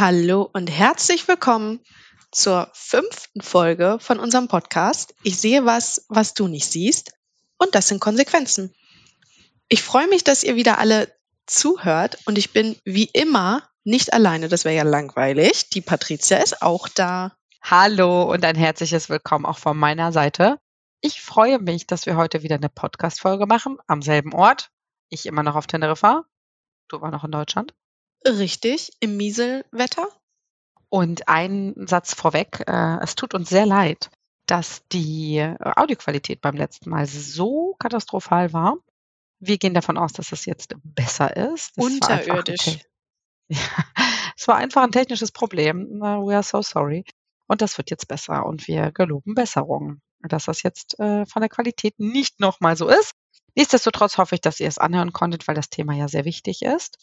Hallo und herzlich willkommen zur fünften Folge von unserem Podcast. Ich sehe was, was du nicht siehst. Und das sind Konsequenzen. Ich freue mich, dass ihr wieder alle zuhört. Und ich bin wie immer nicht alleine. Das wäre ja langweilig. Die Patricia ist auch da. Hallo und ein herzliches Willkommen auch von meiner Seite. Ich freue mich, dass wir heute wieder eine Podcast-Folge machen am selben Ort. Ich immer noch auf Teneriffa. Du immer noch in Deutschland. Richtig, im Mieselwetter. Und ein Satz vorweg, äh, es tut uns sehr leid, dass die äh, Audioqualität beim letzten Mal so katastrophal war. Wir gehen davon aus, dass es jetzt besser ist. Das Unterirdisch. Ja, es war einfach ein technisches Problem. We are so sorry. Und das wird jetzt besser und wir geloben Besserung, dass das jetzt äh, von der Qualität nicht nochmal so ist. Nichtsdestotrotz hoffe ich, dass ihr es anhören konntet, weil das Thema ja sehr wichtig ist.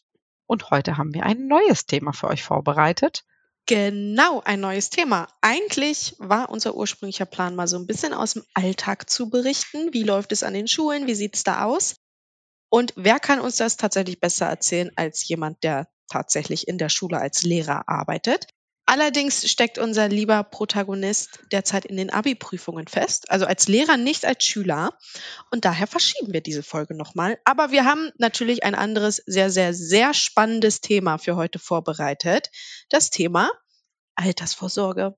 Und heute haben wir ein neues Thema für euch vorbereitet. Genau, ein neues Thema. Eigentlich war unser ursprünglicher Plan mal so ein bisschen aus dem Alltag zu berichten. Wie läuft es an den Schulen? Wie sieht es da aus? Und wer kann uns das tatsächlich besser erzählen als jemand, der tatsächlich in der Schule als Lehrer arbeitet? Allerdings steckt unser lieber Protagonist derzeit in den Abi-Prüfungen fest, also als Lehrer, nicht als Schüler. Und daher verschieben wir diese Folge nochmal. Aber wir haben natürlich ein anderes, sehr, sehr, sehr spannendes Thema für heute vorbereitet. Das Thema Altersvorsorge.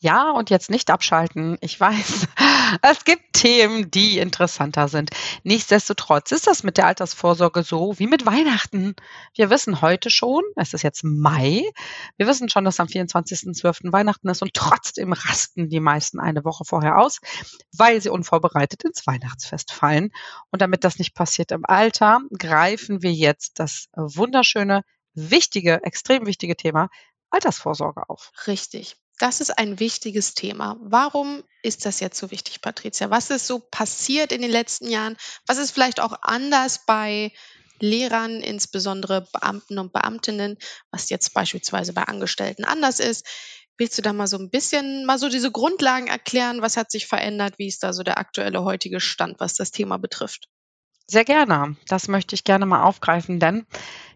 Ja, und jetzt nicht abschalten. Ich weiß, es gibt Themen, die interessanter sind. Nichtsdestotrotz ist das mit der Altersvorsorge so wie mit Weihnachten. Wir wissen heute schon, es ist jetzt Mai, wir wissen schon, dass am 24.12. Weihnachten ist und trotzdem rasten die meisten eine Woche vorher aus, weil sie unvorbereitet ins Weihnachtsfest fallen. Und damit das nicht passiert im Alter, greifen wir jetzt das wunderschöne, wichtige, extrem wichtige Thema Altersvorsorge auf. Richtig. Das ist ein wichtiges Thema. Warum ist das jetzt so wichtig, Patricia? Was ist so passiert in den letzten Jahren? Was ist vielleicht auch anders bei Lehrern, insbesondere Beamten und Beamtinnen, was jetzt beispielsweise bei Angestellten anders ist? Willst du da mal so ein bisschen, mal so diese Grundlagen erklären? Was hat sich verändert? Wie ist da so der aktuelle heutige Stand, was das Thema betrifft? Sehr gerne. Das möchte ich gerne mal aufgreifen, denn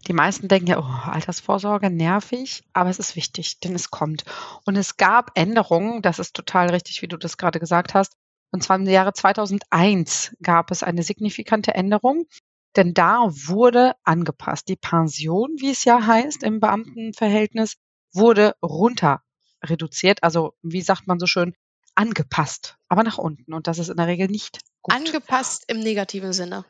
die meisten denken ja, oh, Altersvorsorge nervig, aber es ist wichtig, denn es kommt. Und es gab Änderungen, das ist total richtig, wie du das gerade gesagt hast. Und zwar im Jahre 2001 gab es eine signifikante Änderung, denn da wurde angepasst. Die Pension, wie es ja heißt im Beamtenverhältnis, wurde runter reduziert. Also, wie sagt man so schön, angepasst, aber nach unten. Und das ist in der Regel nicht gut. Angepasst im negativen Sinne.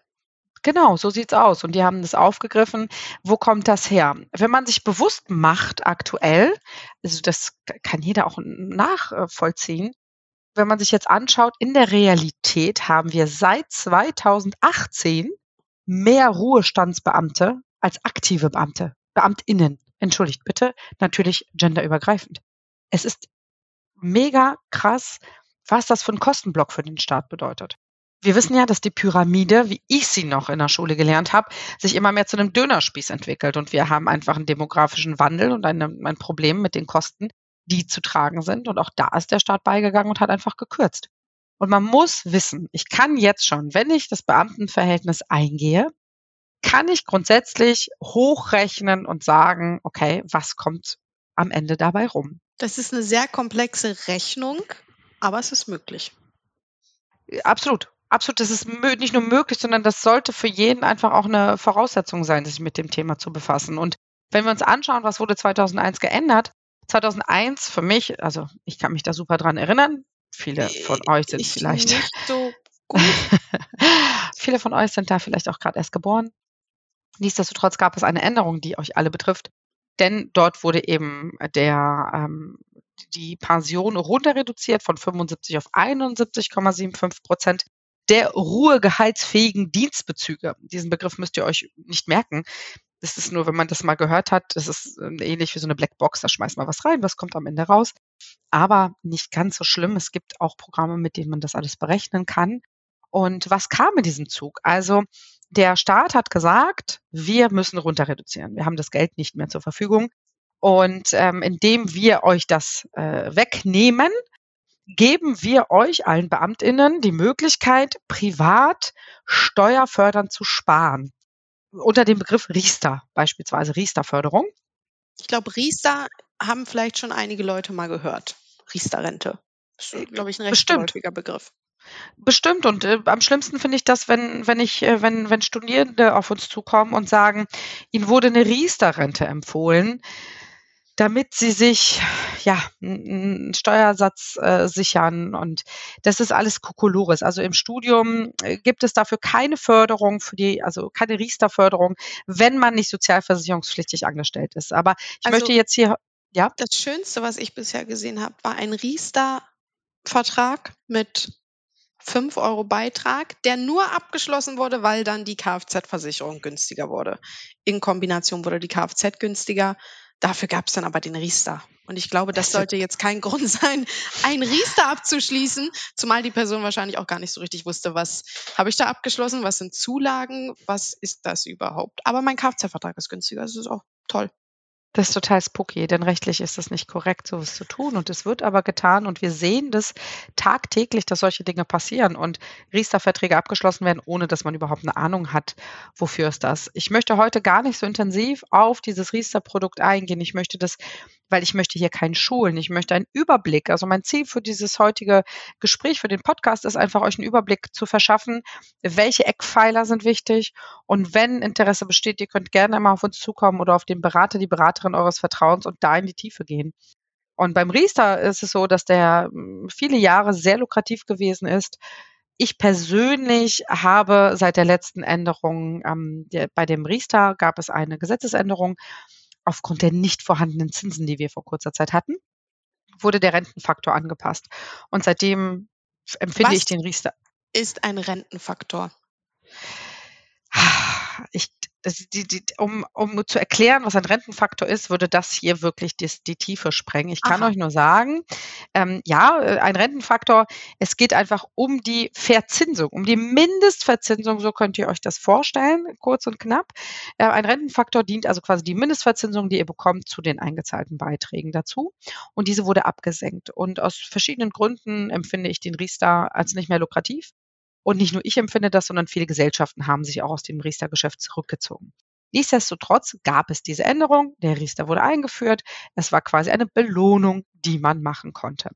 Genau, so sieht's aus. Und die haben das aufgegriffen. Wo kommt das her? Wenn man sich bewusst macht, aktuell, also das kann jeder auch nachvollziehen, wenn man sich jetzt anschaut, in der Realität haben wir seit 2018 mehr Ruhestandsbeamte als aktive Beamte, Beamtinnen. Entschuldigt bitte, natürlich genderübergreifend. Es ist mega krass, was das für ein Kostenblock für den Staat bedeutet. Wir wissen ja, dass die Pyramide, wie ich sie noch in der Schule gelernt habe, sich immer mehr zu einem Dönerspieß entwickelt. Und wir haben einfach einen demografischen Wandel und eine, ein Problem mit den Kosten, die zu tragen sind. Und auch da ist der Staat beigegangen und hat einfach gekürzt. Und man muss wissen, ich kann jetzt schon, wenn ich das Beamtenverhältnis eingehe, kann ich grundsätzlich hochrechnen und sagen, okay, was kommt am Ende dabei rum? Das ist eine sehr komplexe Rechnung, aber es ist möglich. Absolut absolut, das ist nicht nur möglich, sondern das sollte für jeden einfach auch eine Voraussetzung sein, sich mit dem Thema zu befassen. Und wenn wir uns anschauen, was wurde 2001 geändert? 2001 für mich, also ich kann mich da super dran erinnern. Viele von euch sind ich vielleicht. Nicht so gut. viele von euch sind da vielleicht auch gerade erst geboren. Nichtsdestotrotz gab es eine Änderung, die euch alle betrifft. Denn dort wurde eben der, ähm, die Pension runter reduziert von 75 auf 71,75 Prozent der ruhegehaltsfähigen Dienstbezüge. Diesen Begriff müsst ihr euch nicht merken. Das ist nur, wenn man das mal gehört hat, das ist ähm, ähnlich wie so eine Blackbox, da schmeißt man was rein, was kommt am Ende raus. Aber nicht ganz so schlimm. Es gibt auch Programme, mit denen man das alles berechnen kann. Und was kam in diesem Zug? Also der Staat hat gesagt, wir müssen runter reduzieren. Wir haben das Geld nicht mehr zur Verfügung. Und ähm, indem wir euch das äh, wegnehmen, geben wir euch allen Beamtinnen die Möglichkeit, privat steuerfördernd zu sparen. Unter dem Begriff Riester, beispielsweise Riester-Förderung. Ich glaube, Riester haben vielleicht schon einige Leute mal gehört. Riester-Rente. Ist, glaube ich, 'n recht bestimmt. Begriff. Bestimmt und, äh, am schlimmsten finde ich das, wenn wenn ich äh, wenn wenn Studierende auf uns zukommen und sagen, ihnen wurde 'ne Riester-Rente empfohlen, damit sie sich, ja, 'n 'n Steuersatz, äh, sichern und das ist alles Kokolores. Also, im Studium, äh, gibt es dafür keine Förderung für die also, keine Riester-Förderung, wenn man nicht sozialversicherungspflichtig angestellt ist. Aber ich Also möchte jetzt hier ja? Das Schönste, was ich bisher gesehen habe, war ein Riester-Vertrag mit 5 € Beitrag, der nur abgeschlossen wurde, weil dann die Kfz-Versicherung günstiger wurde. In Kombination wurde die Kfz günstiger. Dafür gab's dann aber den Riester. Und ich glaube, das Das sollte jetzt kein Grund sein, einen Riester abzuschließen, zumal die Person wahrscheinlich auch gar nicht so richtig wusste, was habe ich da abgeschlossen, was sind Zulagen, was ist das überhaupt? Aber mein Kfz-Vertrag ist günstiger, das ist auch toll. Das ist total spooky, denn rechtlich ist das nicht korrekt, so was zu tun und es wird aber getan und wir sehen das tagtäglich, dass solche Dinge passieren und Riester-Verträge abgeschlossen werden, ohne dass man überhaupt 'ne Ahnung hat, wofür ist das. Ich möchte heute gar nicht so intensiv auf dieses Riester-Produkt eingehen. Ich möchte das weil ich möchte hier keinen schulen. Ich möchte einen Überblick also, mein Ziel für dieses heutige Gespräch, für den Podcast ist einfach, euch 'n Überblick zu verschaffen, welche Eckpfeiler sind wichtig und wenn Interesse besteht, ihr könnt gerne mal auf uns zukommen oder auf den Berater, die Beraterin eures Vertrauens und da in die Tiefe gehen. Und beim Riester ist es so, dass der, hm, viele Jahre sehr lukrativ gewesen ist. Ich persönlich habe seit der letzten Änderung, ähm, bei dem Riester gab es eine Gesetzesänderung. Aufgrund der nicht vorhandenen Zinsen, die wir vor kurzer Zeit hatten, wurde der Rentenfaktor angepasst. Und seitdem empfinde Was ich den Riester ist ein Rentenfaktor? Ich das die die um um zu erklären, was ein Rentenfaktor ist, würde das hier wirklich dis die Tiefe sprengen. Ich kann Aha. euch nur sagen, ähm, ja, äh, ein Rentenfaktor es geht einfach um die Verzinsung, um die Mindestverzinsung, so könnt ihr euch das vorstellen, kurz und knapp. Äh, ein Rentenfaktor dient also quasi die Mindestverzinsung, die ihr bekommt, zu den eingezahlten Beiträgen dazu und diese wurde abgesenkt. Und aus verschiedenen Gründen empfinde ich den Riester als nicht mehr lukrativ. Und nicht nur ich empfinde das, sondern viele Gesellschaften haben sich auch aus dem Riester-Geschäft zurückgezogen. Nichtsdestotrotz gab es diese Änderung, der Riester wurde eingeführt. Es war quasi eine Belohnung, die man machen konnte.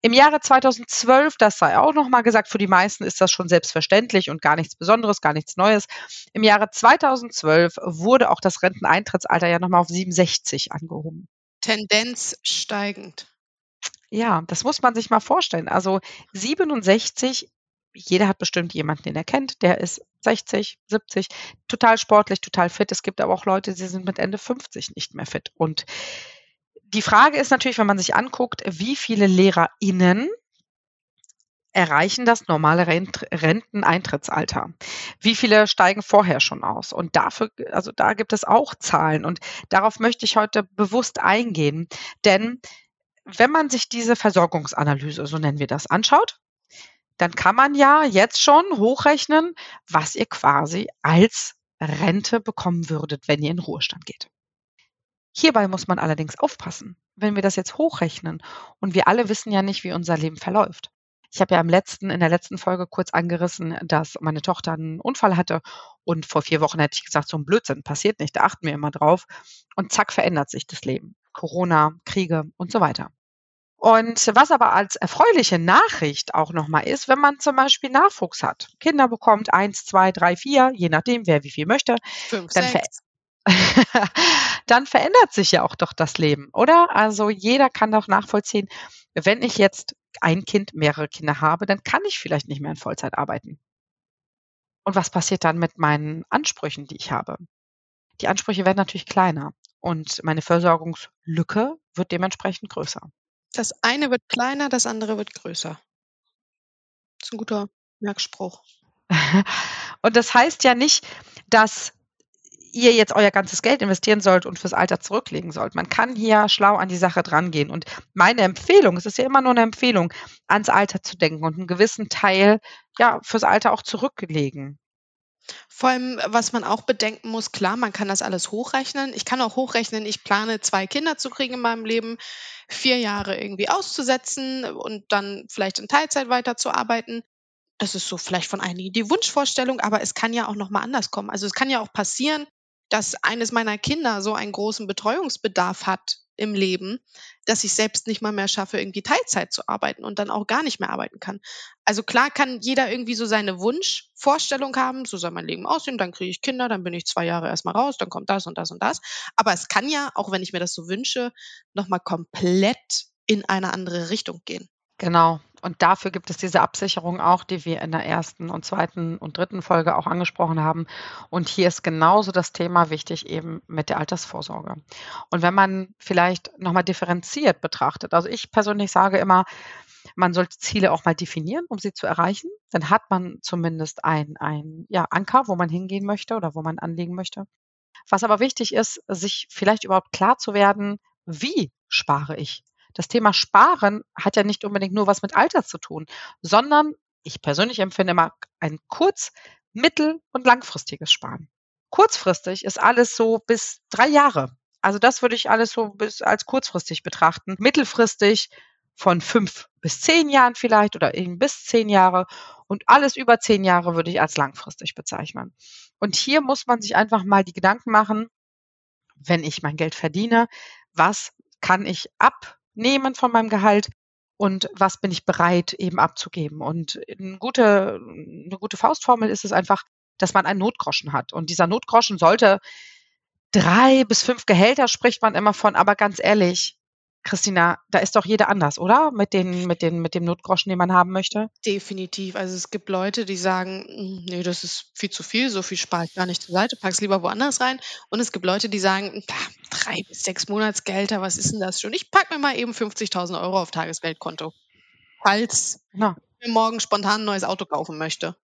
Im Jahre 2012, das sei auch noch mal gesagt, für die meisten ist das schon selbstverständlich und gar nichts Besonderes, gar nichts Neues. Im Jahre 2012 wurde auch das Renteneintrittsalter ja noch mal auf 67 angehoben. Tendenz steigend. Ja, das muss man sich mal vorstellen. Also 67 jeder hat bestimmt jemanden, den er kennt, der ist 60, 70, total sportlich, total fit. Es gibt aber auch Leute, die sind mit Ende 50 nicht mehr fit. Und die Frage ist natürlich, wenn man sich anguckt, wie viele LehrerInnen erreichen das normale Rent Renteneintrittsalter? Wie viele steigen vorher schon aus? Und dafür also, da gibt es auch Zahlen und darauf möchte ich heute bewusst eingehen. Denn wenn man sich diese Versorgungsanalyse, so nennen wir das, anschaut, dann kann man ja jetzt schon hochrechnen, was ihr quasi als Rente bekommen würdet, wenn ihr in Ruhestand geht. Hierbei muss man allerdings aufpassen, wenn wir das jetzt hochrechnen und wir alle wissen ja nicht, wie unser Leben verläuft. Ich habe ja im letzten in der letzten Folge kurz angerissen, dass meine Tochter 'n Unfall hatte und vor 4 Wochen hätte ich gesagt: „So 'n Blödsinn passiert nicht, da achten wir immer drauf.“ Und zack, verändert sich das Leben. Corona, Kriege und so weiter. Und was aber als erfreuliche Nachricht auch noch mal ist, wenn man zum Beispiel Nachwuchs hat, Kinder bekommt, 1, 2, 3, 4, je nachdem, wer wie viel möchte, 5, dann ver 6. dann verändert sich ja auch doch das Leben, oder? Also, jeder kann doch nachvollziehen, wenn ich jetzt ein Kind, mehrere Kinder habe, dann kann ich vielleicht nicht mehr in Vollzeit arbeiten. Und was passiert dann mit meinen Ansprüchen, die ich habe? Die Ansprüche werden natürlich kleiner und meine Versorgungslücke wird dementsprechend größer. Das eine wird kleiner, das andere wird größer. Ist 'n guter Merkspruch. Und das heißt ja nicht, dass ihr jetzt euer ganzes Geld investieren sollt und fürs Alter zurücklegen sollt. Man kann hier schlau an die Sache drangehen. Und meine Empfehlung, es ist ja immer nur 'ne Empfehlung, ans Alter zu denken und 'n gewissen Teil, ja, fürs Alter auch zurücklegen. Vor allem, was man auch bedenken muss, klar, man kann das alles hochrechnen. Ich kann auch hochrechnen, ich plane 2 Kinder zu kriegen in meinem Leben, 4 Jahre irgendwie auszusetzen und dann vielleicht in Teilzeit weiterzuarbeiten. Das ist so vielleicht von einigen die Wunschvorstellung, aber es kann ja auch noch mal anders kommen. Also, es kann ja auch passieren, dass eines meiner Kinder so einen großen Betreuungsbedarf hat im Leben, dass ich selbst nicht mal mehr schaffe, irgendwie Teilzeit zu arbeiten und dann auch gar nicht mehr arbeiten kann. Also klar kann jeder irgendwie so seine Wunschvorstellung haben, so soll mein Leben aussehen, dann kriege ich Kinder, dann bin ich zwei Jahre erstmal raus, dann kommt das und das und das. Aber es kann ja, auch wenn ich mir das so wünsche, nochmal komplett in eine andere Richtung gehen. Genau. Und dafür gibt es diese Absicherung auch, die wir in der ersten und zweiten und dritten Folge auch angesprochen haben. Und hier ist genauso das Thema wichtig eben mit der Altersvorsorge. Und wenn man vielleicht nochmal differenziert betrachtet, also ich persönlich sage immer, man sollte Ziele auch mal definieren, um sie zu erreichen. Dann hat man zumindest ein, ein ja, Anker, wo man hingehen möchte oder wo man anlegen möchte. Was aber wichtig ist, sich vielleicht überhaupt klar zu werden, wie spare ich? Das Thema Sparen hat ja nicht unbedingt nur was mit Alter zu tun, sondern ich persönlich empfinde immer ein kurz-, mittel- und langfristiges Sparen. Kurzfristig ist alles so bis drei Jahre. Also das würde ich alles so bis als kurzfristig betrachten. Mittelfristig von fünf bis zehn Jahren vielleicht oder eben bis zehn Jahre und alles über zehn Jahre würde ich als langfristig bezeichnen. Und hier muss man sich einfach mal die Gedanken machen, wenn ich mein Geld verdiene, was kann ich ab nehmen von meinem Gehalt und was bin ich bereit eben abzugeben. Und eine gute, eine gute Faustformel ist es einfach, dass man einen Notgroschen hat. Und dieser Notgroschen sollte drei bis fünf Gehälter spricht man immer von, aber ganz ehrlich, Christina, da ist doch jeder anders, oder? Mit, den, mit, den, mit dem Notgroschen, den man haben möchte? Definitiv. Also es gibt Leute, die sagen, hm, nee, das ist viel zu viel, so viel spare ich gar nicht zur Seite, pack's lieber woanders rein. Und es gibt Leute, die sagen, drei bis sechs Monatsgelder, was ist denn das schon? Ich packe mir mal eben 50.000 Euro auf Tagesgeldkonto, falls ja. ich mir morgen spontan ein neues Auto kaufen möchte.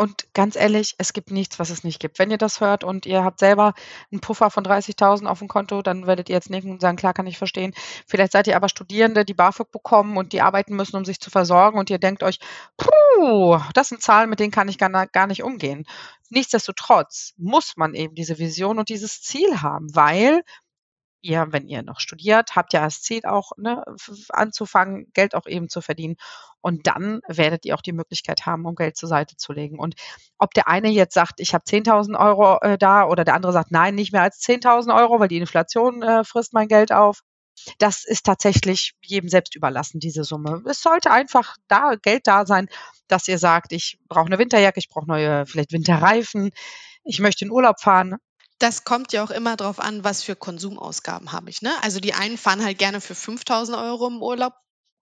Und ganz ehrlich, es gibt nichts, was es nicht gibt. Wenn ihr das hört und ihr habt selber einen Puffer von 30.000 auf dem Konto, dann werdet ihr jetzt nicken und sagen, klar, kann ich verstehen. Vielleicht seid ihr aber Studierende, die BAföG bekommen und die arbeiten müssen, um sich zu versorgen und ihr denkt euch, puh, das sind Zahlen, mit denen kann ich gar, gar nicht umgehen. Nichtsdestotrotz muss man eben diese Vision und dieses Ziel haben, weil ihr, wenn ihr noch studiert, habt ja das Ziel auch ne, anzufangen, Geld auch eben zu verdienen. Und dann werdet ihr auch die Möglichkeit haben, um Geld zur Seite zu legen. Und ob der eine jetzt sagt, ich habe 10.000 Euro äh, da oder der andere sagt, nein, nicht mehr als 10.000 Euro, weil die Inflation äh, frisst mein Geld auf. Das ist tatsächlich jedem selbst überlassen, diese Summe. Es sollte einfach da Geld da sein, dass ihr sagt, ich brauche eine Winterjacke, ich brauche neue, vielleicht Winterreifen, ich möchte in Urlaub fahren. Das kommt ja auch immer darauf an, was für Konsumausgaben habe ich. Ne? Also die einen fahren halt gerne für 5000 Euro im Urlaub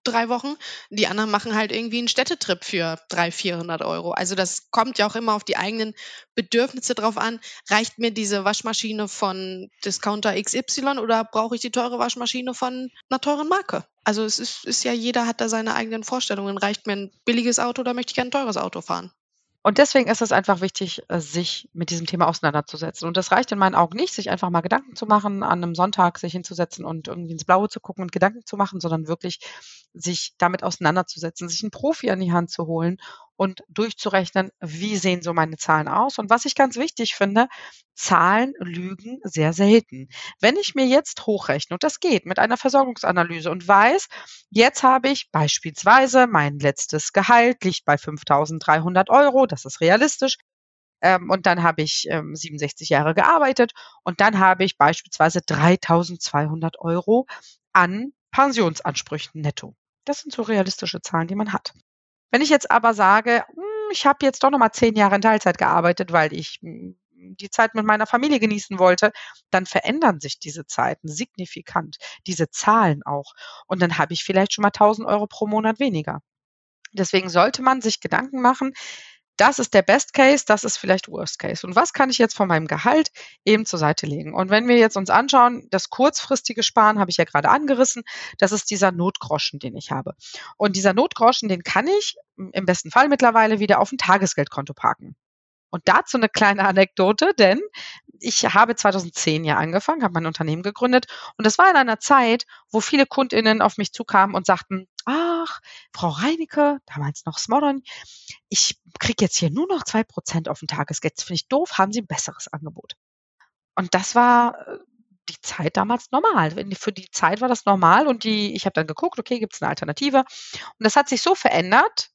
drei Wochen, die anderen machen halt irgendwie einen Städtetrip für 300, 400 Euro. Also das kommt ja auch immer auf die eigenen Bedürfnisse drauf an. Reicht mir diese Waschmaschine von Discounter XY oder brauche ich die teure Waschmaschine von einer teuren Marke? Also es ist, ist ja, jeder hat da seine eigenen Vorstellungen. Reicht mir ein billiges Auto oder möchte ich ein teures Auto fahren? Und deswegen ist es einfach wichtig, äh, sich mit diesem Thema auseinanderzusetzen. Und das reicht in meinen Augen nicht, sich einfach mal Gedanken zu machen, an einem Sonntag sich hinzusetzen und irgendwie ins Blaue zu gucken und Gedanken zu machen, sondern wirklich sich damit auseinanderzusetzen, sich einen Profi an die Hand zu holen und durchzurechnen, wie sehen so meine Zahlen aus. Und was ich ganz wichtig finde, Zahlen lügen sehr selten. Wenn ich mir jetzt hochrechne, und das geht mit einer Versorgungsanalyse und weiß, jetzt habe ich beispielsweise mein letztes Gehalt liegt bei 5.300 Euro, das ist realistisch, ähm, und dann habe ich ähm, 67 Jahre gearbeitet und dann habe ich beispielsweise 3.200 Euro an Pensionsansprüchen netto. Das sind so realistische Zahlen, die man hat. Wenn ich jetzt aber sage, hm, ich habe jetzt doch noch mal zehn Jahre in Teilzeit gearbeitet, weil ich hm, die Zeit mit meiner Familie genießen wollte, dann verändern sich diese Zeiten signifikant, diese Zahlen auch. Und dann habe ich vielleicht schon mal 1000 Euro pro Monat weniger. Deswegen sollte man sich Gedanken machen, das ist der Best Case, das ist vielleicht Worst Case. Und was kann ich jetzt von meinem Gehalt eben zur Seite legen? Und wenn wir jetzt uns anschauen, das kurzfristige Sparen habe ich ja gerade angerissen, das ist dieser Notgroschen, den ich habe. Und dieser Notgroschen, den kann ich im besten Fall mittlerweile wieder auf ein Tagesgeldkonto parken. Und dazu eine kleine Anekdote, denn ich habe 2010 ja angefangen, habe mein Unternehmen gegründet und das war in einer Zeit, wo viele Kundinnen auf mich zukamen und sagten, ach, Frau Reinecke, damals noch Smodern, ich kriege jetzt hier nur noch zwei Prozent auf den Tagesgeld. Das finde ich doof, haben Sie ein besseres Angebot? Und das war äh, die Zeit damals normal. Für die Zeit war das normal und die, ich habe dann geguckt, okay, gibt es eine Alternative? Und das hat sich so verändert,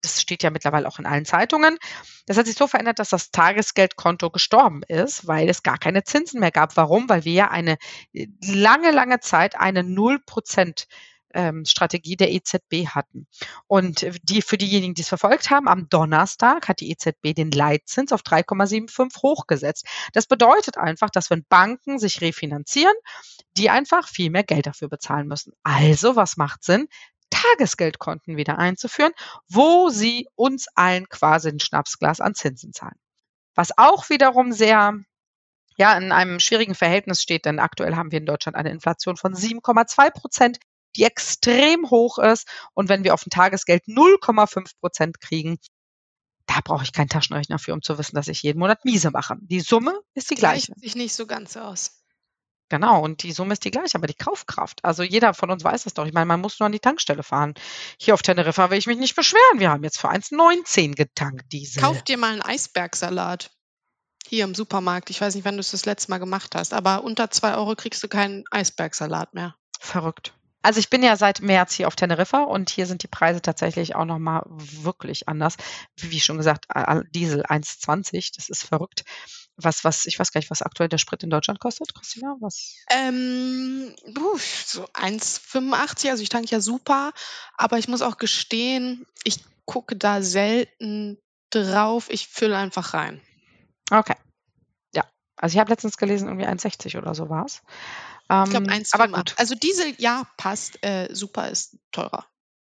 das steht ja mittlerweile auch in allen Zeitungen. Das hat sich so verändert, dass das Tagesgeldkonto gestorben ist, weil es gar keine Zinsen mehr gab. Warum? Weil wir ja eine äh, lange, lange Zeit eine 0% ähm, Strategie der EZB hatten. Und die, für diejenigen, die es verfolgt haben, am Donnerstag hat die EZB den Leitzins auf 3,75 hochgesetzt. Das bedeutet einfach, dass wenn Banken sich refinanzieren, die einfach viel mehr Geld dafür bezahlen müssen. Also, was macht Sinn? Tagesgeldkonten wieder einzuführen, wo sie uns allen quasi ein Schnapsglas an Zinsen zahlen. Was auch wiederum sehr ja, in einem schwierigen Verhältnis steht, denn aktuell haben wir in Deutschland eine Inflation von 7,2 Prozent, die extrem hoch ist. Und wenn wir auf ein Tagesgeld 0,5 Prozent kriegen, da brauche ich keinen Taschenrechner für, um zu wissen, dass ich jeden Monat miese mache. Die Summe ist die gleiche. Gleicht sich nicht so ganz aus. Genau, und die Summe ist die gleiche, aber die Kaufkraft. Also jeder von uns weiß das doch. Ich meine, man muss nur an die Tankstelle fahren. Hier auf Teneriffa will ich mich nicht beschweren. Wir haben jetzt für 1,19 getankt, Diesel. Kauf dir mal einen Eisbergsalat. Hier im Supermarkt. Ich weiß nicht, wann du es das letzte Mal gemacht hast, aber unter zwei Euro kriegst du keinen Eisbergsalat mehr. Verrückt. Also ich bin ja seit März hier auf Teneriffa und hier sind die Preise tatsächlich auch nochmal wirklich anders. Wie schon gesagt, Diesel 1,20, das ist verrückt. Was, was, ich weiß gar nicht, was aktuell der Sprit in Deutschland kostet, Christina? Was? Ähm, so 1,85, also ich tanke ja super, aber ich muss auch gestehen, ich gucke da selten drauf, ich fülle einfach rein. Okay. Ja. Also ich habe letztens gelesen, irgendwie 1,60 oder so war es. Ähm, ich glaube 1,85. Also Diesel, ja, passt, äh, super ist teurer.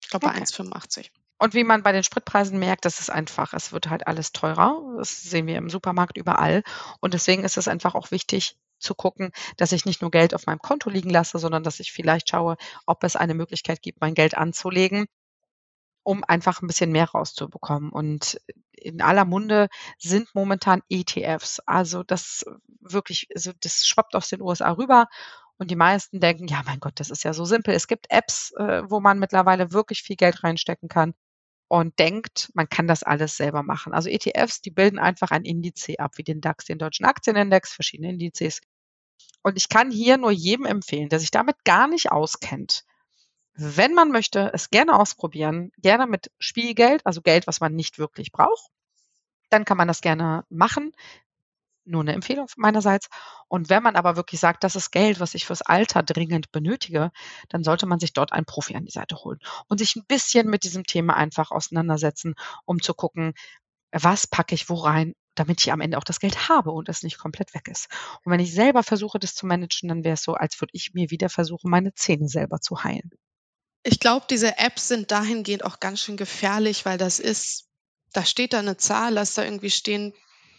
Ich glaube bei okay. 1,85. Und wie man bei den Spritpreisen merkt, das ist einfach, es wird halt alles teurer. Das sehen wir im Supermarkt überall. Und deswegen ist es einfach auch wichtig zu gucken, dass ich nicht nur Geld auf meinem Konto liegen lasse, sondern dass ich vielleicht schaue, ob es eine Möglichkeit gibt, mein Geld anzulegen, um einfach ein bisschen mehr rauszubekommen. Und in aller Munde sind momentan ETFs. Also das wirklich, also das schwappt aus den USA rüber und die meisten denken, ja, mein Gott, das ist ja so simpel. Es gibt Apps, äh, wo man mittlerweile wirklich viel Geld reinstecken kann und denkt, man kann das alles selber machen. Also ETFs, die bilden einfach ein Indiz ab, wie den DAX, den deutschen Aktienindex, verschiedene Indizes. Und ich kann hier nur jedem empfehlen, der sich damit gar nicht auskennt, wenn man möchte, es gerne ausprobieren, gerne mit Spielgeld, also Geld, was man nicht wirklich braucht, dann kann man das gerne machen nur eine Empfehlung meinerseits. Und wenn man aber wirklich sagt, das ist Geld, was ich fürs Alter dringend benötige, dann sollte man sich dort einen Profi an die Seite holen und sich ein bisschen mit diesem Thema einfach auseinandersetzen, um zu gucken, was packe ich wo rein, damit ich am Ende auch das Geld habe und es nicht komplett weg ist. Und wenn ich selber versuche, das zu managen, dann wäre es so, als würde ich mir wieder versuchen, meine Zähne selber zu heilen. Ich glaube, diese Apps sind dahingehend auch ganz schön gefährlich, weil das ist, da steht da eine Zahl, lass da irgendwie stehen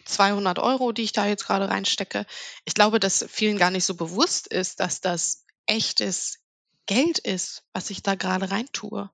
200 Euro, die ich da jetzt gerade reinstecke. Ich glaube, dass vielen gar nicht so bewusst ist, dass das echtes Geld ist, was ich da gerade reintue.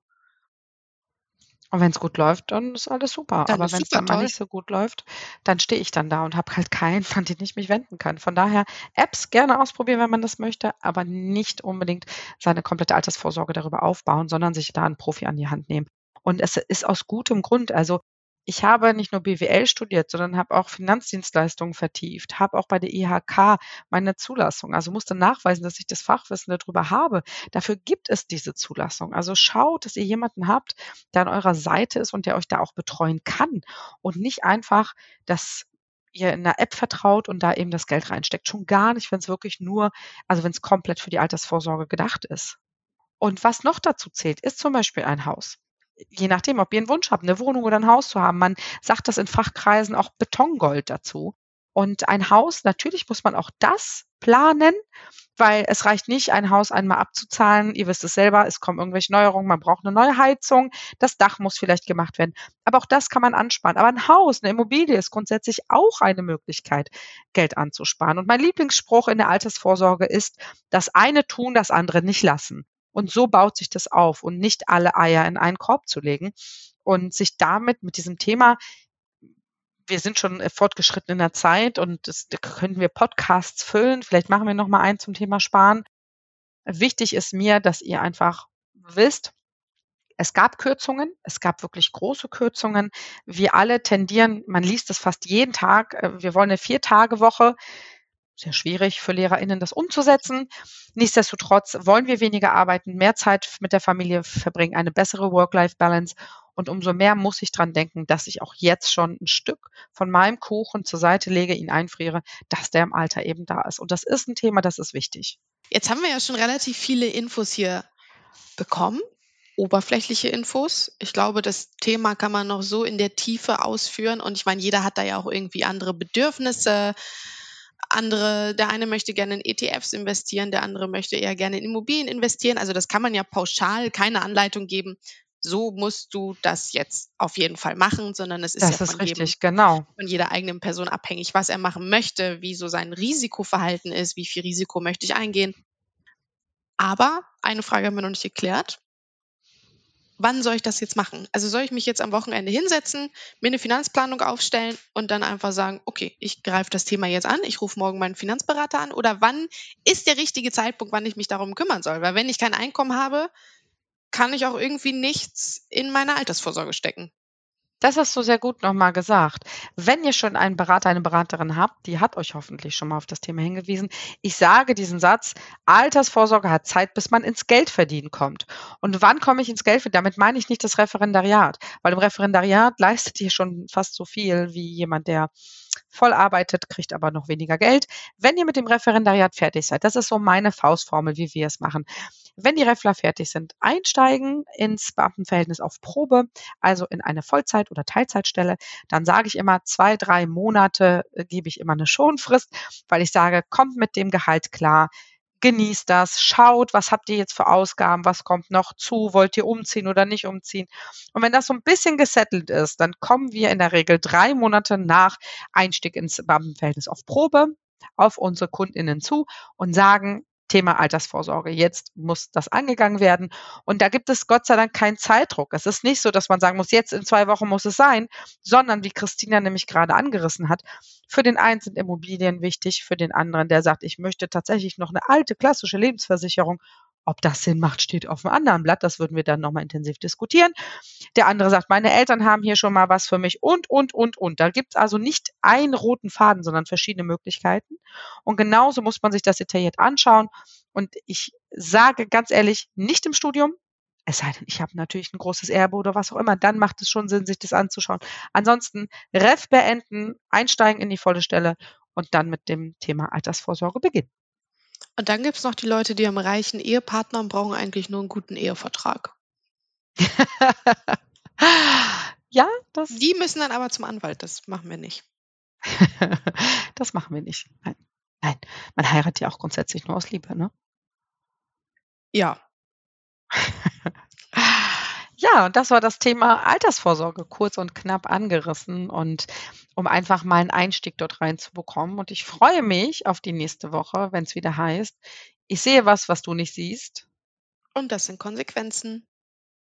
Und wenn es gut läuft, dann ist alles super. Dann Aber wenn es dann mal nicht so gut läuft, dann stehe ich dann da und habe halt keinen, an den ich mich wenden kann. Von daher Apps gerne ausprobieren, wenn man das möchte, aber nicht unbedingt seine komplette Altersvorsorge darüber aufbauen, sondern sich da einen Profi an die Hand nehmen. Und es ist aus gutem Grund. Also ich habe nicht nur BWL studiert, sondern habe auch Finanzdienstleistungen vertieft, habe auch bei der IHK meine Zulassung, also musste nachweisen, dass ich das Fachwissen darüber habe. Dafür gibt es diese Zulassung. Also schaut, dass ihr jemanden habt, der an eurer Seite ist und der euch da auch betreuen kann und nicht einfach dass ihr in einer App vertraut und da eben das Geld reinsteckt. Schon gar nicht, wenn es wirklich nur, also wenn es komplett für die Altersvorsorge gedacht ist. Und was noch dazu zählt, ist zum Beispiel ein Haus je nachdem, ob ihr einen Wunsch habt, eine Wohnung oder ein Haus zu haben. Man sagt das in Fachkreisen auch Betongold dazu. Und ein Haus, natürlich muss man auch das planen, weil es reicht nicht, ein Haus einmal abzuzahlen. Ihr wisst es selber, es kommen irgendwelche Neuerungen, man braucht eine neue Heizung, das Dach muss vielleicht gemacht werden. Aber auch das kann man ansparen. Aber ein Haus, eine Immobilie ist grundsätzlich auch eine Möglichkeit, Geld anzusparen. Und mein Lieblingsspruch in der Altersvorsorge ist, das eine tun, das andere nicht lassen. Und so baut sich das auf und nicht alle Eier in einen Korb zu legen und sich damit mit diesem Thema wir sind schon fortgeschritten in der Zeit und das, da können wir Podcasts füllen. Vielleicht machen wir noch mal einen zum Thema Sparen. Wichtig ist mir, dass ihr einfach wisst, es gab Kürzungen, es gab wirklich große Kürzungen. Wir alle tendieren, man liest es fast jeden Tag, äh, wir wollen eine Vier-Tage-Woche sehr schwierig für LehrerInnen, das umzusetzen. Nichtsdestotrotz wollen wir weniger arbeiten, mehr Zeit mit der Familie verbringen, eine bessere Work-Life-Balance. Und umso mehr muss ich dran denken, dass ich auch jetzt schon ein Stück von meinem Kuchen zur Seite lege, ihn einfriere, dass der im Alter eben da ist. Und das ist ein Thema, das ist wichtig. Jetzt haben wir ja schon relativ viele Infos hier bekommen oberflächliche Infos. Ich glaube, das Thema kann man noch so in der Tiefe ausführen. Und ich meine, jeder hat da ja auch irgendwie andere Bedürfnisse. Andere, der eine möchte gerne in ETFs investieren, der andere möchte eher gerne in Immobilien investieren. Also das kann man ja pauschal keine Anleitung geben. So musst du das jetzt auf jeden Fall machen, sondern es ist das ja ist von, richtig, jedem, genau. von jeder eigenen Person abhängig, was er machen möchte, wie so sein Risikoverhalten ist, wie viel Risiko möchte ich eingehen. Aber eine Frage haben wir noch nicht geklärt wann soll ich das jetzt machen? Also soll ich mich jetzt am Wochenende hinsetzen, mir eine Finanzplanung aufstellen und dann einfach sagen, okay, ich greife das Thema jetzt an, ich rufe morgen meinen Finanzberater an oder wann ist der richtige Zeitpunkt, wann ich mich darum kümmern soll? Weil wenn ich kein Einkommen habe, kann ich auch irgendwie nichts in meine Altersvorsorge stecken. Das hast du sehr gut nochmal gesagt. Wenn ihr schon einen Berater, eine Beraterin habt, die hat euch hoffentlich schon mal auf das Thema hingewiesen. Ich sage diesen Satz, Altersvorsorge hat Zeit, bis man ins Geldverdienen kommt. Und wann komme ich ins Geldverdienen? Damit meine ich nicht das Referendariat, weil im Referendariat leistet ihr schon fast so viel wie jemand, der voll arbeitet, kriegt aber noch weniger Geld. Wenn ihr mit dem Referendariat fertig seid, das ist so meine Faustformel, wie wir es machen, wenn die Refler fertig sind, einsteigen ins Beamtenverhältnis auf Probe, also in eine Vollzeit- oder Teilzeitstelle, dann sage ich immer, zwei, drei Monate äh, gebe ich immer eine Schonfrist, weil ich sage, kommt mit dem Gehalt klar, genießt das, schaut, was habt ihr jetzt für Ausgaben, was kommt noch zu, wollt ihr umziehen oder nicht umziehen. Und wenn das so ein bisschen gesettelt ist, dann kommen wir in der Regel drei Monate nach Einstieg ins Beamtenverhältnis auf Probe auf unsere Kundinnen zu und sagen, Thema Altersvorsorge. Jetzt muss das angegangen werden. Und da gibt es Gott sei Dank keinen Zeitdruck. Es ist nicht so, dass man sagen muss, jetzt in zwei Wochen muss es sein, sondern wie Christina nämlich gerade angerissen hat, für den einen sind Immobilien wichtig, für den anderen, der sagt, ich möchte tatsächlich noch eine alte klassische Lebensversicherung ob das Sinn macht, steht auf dem anderen Blatt. Das würden wir dann nochmal intensiv diskutieren. Der andere sagt, meine Eltern haben hier schon mal was für mich und, und, und, und. Da gibt es also nicht einen roten Faden, sondern verschiedene Möglichkeiten. Und genauso muss man sich das detailliert anschauen. Und ich sage ganz ehrlich, nicht im Studium, es sei denn, ich habe natürlich ein großes Erbe oder was auch immer, dann macht es schon Sinn, sich das anzuschauen. Ansonsten Ref beenden, einsteigen in die volle Stelle und dann mit dem Thema Altersvorsorge beginnen. Und dann gibt es noch die Leute, die haben reichen Ehepartner und brauchen eigentlich nur einen guten Ehevertrag. ja, das. Die müssen dann aber zum Anwalt. Das machen wir nicht. das machen wir nicht. Nein. Nein. Man heiratet ja auch grundsätzlich nur aus Liebe, ne? Ja. Ja, und das war das Thema Altersvorsorge, kurz und knapp angerissen und um einfach mal einen Einstieg dort reinzubekommen. Und ich freue mich auf die nächste Woche, wenn es wieder heißt, ich sehe was, was du nicht siehst. Und das sind Konsequenzen.